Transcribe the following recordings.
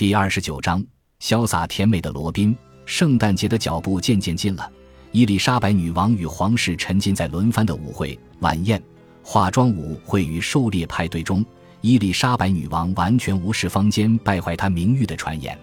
第二十九章，潇洒甜美的罗宾。圣诞节的脚步渐渐近了，伊丽莎白女王与皇室沉浸在轮番的舞会、晚宴、化妆舞会与狩猎派对中。伊丽莎白女王完全无视坊间败坏她名誉的传言。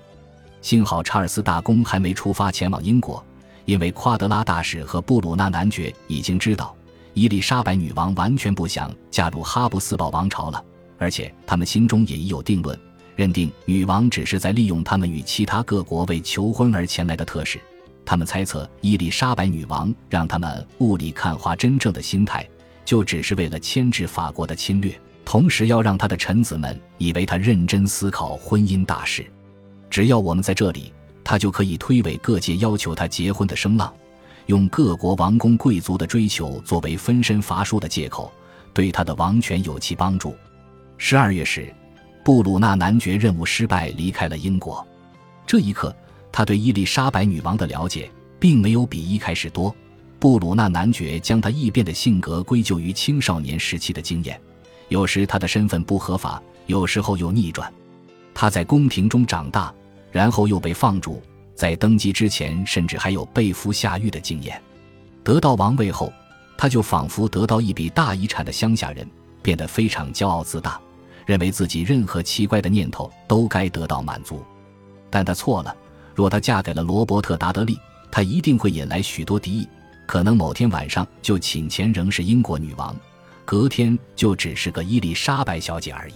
幸好查尔斯大公还没出发前往英国，因为夸德拉大使和布鲁纳男爵已经知道伊丽莎白女王完全不想加入哈布斯堡王朝了，而且他们心中也已有定论。认定女王只是在利用他们与其他各国为求婚而前来的特使，他们猜测伊丽莎白女王让他们雾里看花，真正的心态就只是为了牵制法国的侵略，同时要让他的臣子们以为他认真思考婚姻大事。只要我们在这里，他就可以推诿各界要求他结婚的声浪，用各国王公贵族的追求作为分身乏术的借口，对他的王权有其帮助。十二月时。布鲁纳男爵任务失败，离开了英国。这一刻，他对伊丽莎白女王的了解并没有比一开始多。布鲁纳男爵将他异变的性格归咎于青少年时期的经验，有时他的身份不合法，有时候又逆转。他在宫廷中长大，然后又被放逐，在登基之前甚至还有被俘下狱的经验。得到王位后，他就仿佛得到一笔大遗产的乡下人，变得非常骄傲自大。认为自己任何奇怪的念头都该得到满足，但他错了。若她嫁给了罗伯特·达德利，她一定会引来许多敌意。可能某天晚上就寝前仍是英国女王，隔天就只是个伊丽莎白小姐而已。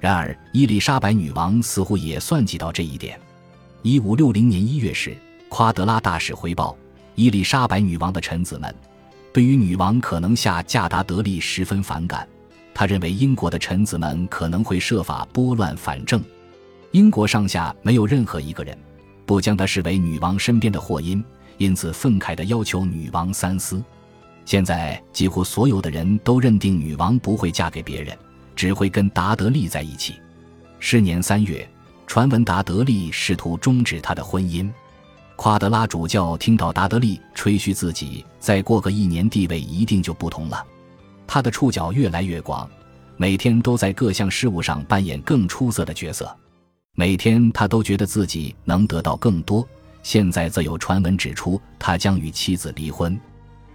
然而，伊丽莎白女王似乎也算计到这一点。一五六零年一月时，夸德拉大使回报，伊丽莎白女王的臣子们对于女王可能下嫁达德利十分反感。他认为英国的臣子们可能会设法拨乱反正，英国上下没有任何一个人不将他视为女王身边的祸因，因此愤慨地要求女王三思。现在几乎所有的人都认定女王不会嫁给别人，只会跟达德利在一起。是年三月，传闻达德利试图终止他的婚姻。夸德拉主教听到达德利吹嘘自己再过个一年地位一定就不同了。他的触角越来越广，每天都在各项事务上扮演更出色的角色。每天他都觉得自己能得到更多。现在则有传闻指出他将与妻子离婚。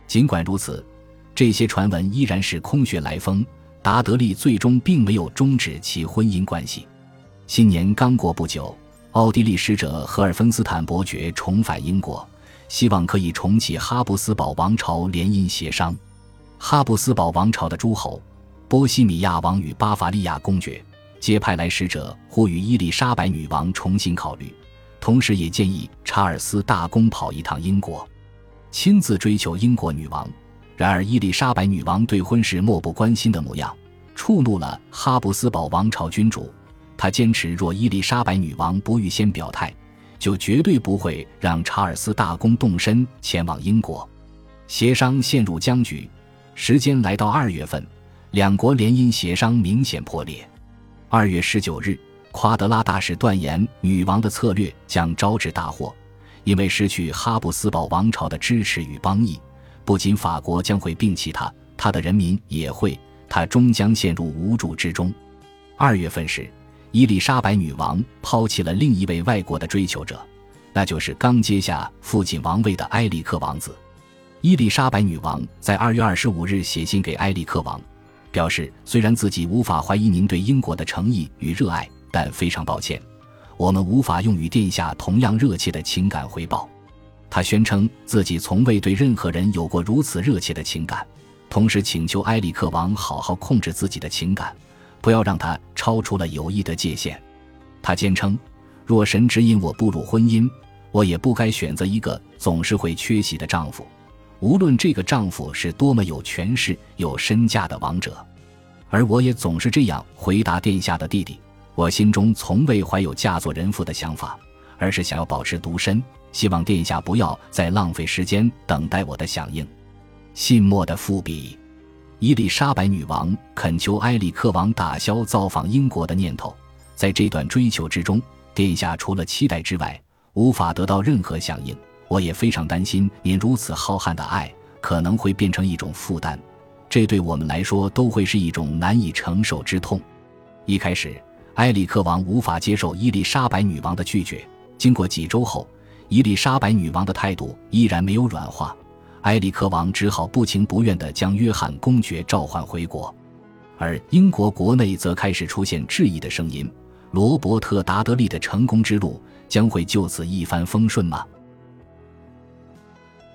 尽管如此，这些传闻依然是空穴来风。达德利最终并没有终止其婚姻关系。新年刚过不久，奥地利使者赫尔芬斯坦伯爵重返英国，希望可以重启哈布斯堡王朝联姻协商。哈布斯堡王朝的诸侯、波西米亚王与巴伐利亚公爵皆派来使者，呼吁伊丽莎白女王重新考虑，同时也建议查尔斯大公跑一趟英国，亲自追求英国女王。然而，伊丽莎白女王对婚事漠不关心的模样，触怒了哈布斯堡王朝君主。他坚持，若伊丽莎白女王不预先表态，就绝对不会让查尔斯大公动身前往英国。协商陷入僵局。时间来到二月份，两国联姻协商明显破裂。二月十九日，夸德拉大使断言女王的策略将招致大祸，因为失去哈布斯堡王朝的支持与帮益，不仅法国将会摒弃他，他的人民也会，他终将陷入无助之中。二月份时，伊丽莎白女王抛弃了另一位外国的追求者，那就是刚接下父亲王位的埃里克王子。伊丽莎白女王在二月二十五日写信给埃里克王，表示虽然自己无法怀疑您对英国的诚意与热爱，但非常抱歉，我们无法用与殿下同样热切的情感回报。他宣称自己从未对任何人有过如此热切的情感，同时请求埃里克王好好控制自己的情感，不要让他超出了友谊的界限。他坚称，若神指引我步入婚姻，我也不该选择一个总是会缺席的丈夫。无论这个丈夫是多么有权势、有身价的王者，而我也总是这样回答殿下的弟弟：我心中从未怀有嫁作人妇的想法，而是想要保持独身。希望殿下不要再浪费时间等待我的响应。信末的伏笔：伊丽莎白女王恳求埃里克王打消造访英国的念头。在这段追求之中，殿下除了期待之外，无法得到任何响应。我也非常担心您如此浩瀚的爱可能会变成一种负担，这对我们来说都会是一种难以承受之痛。一开始，埃里克王无法接受伊丽莎白女王的拒绝。经过几周后，伊丽莎白女王的态度依然没有软化，埃里克王只好不情不愿地将约翰公爵召唤回国。而英国国内则开始出现质疑的声音：罗伯特·达德利的成功之路将会就此一帆风顺吗？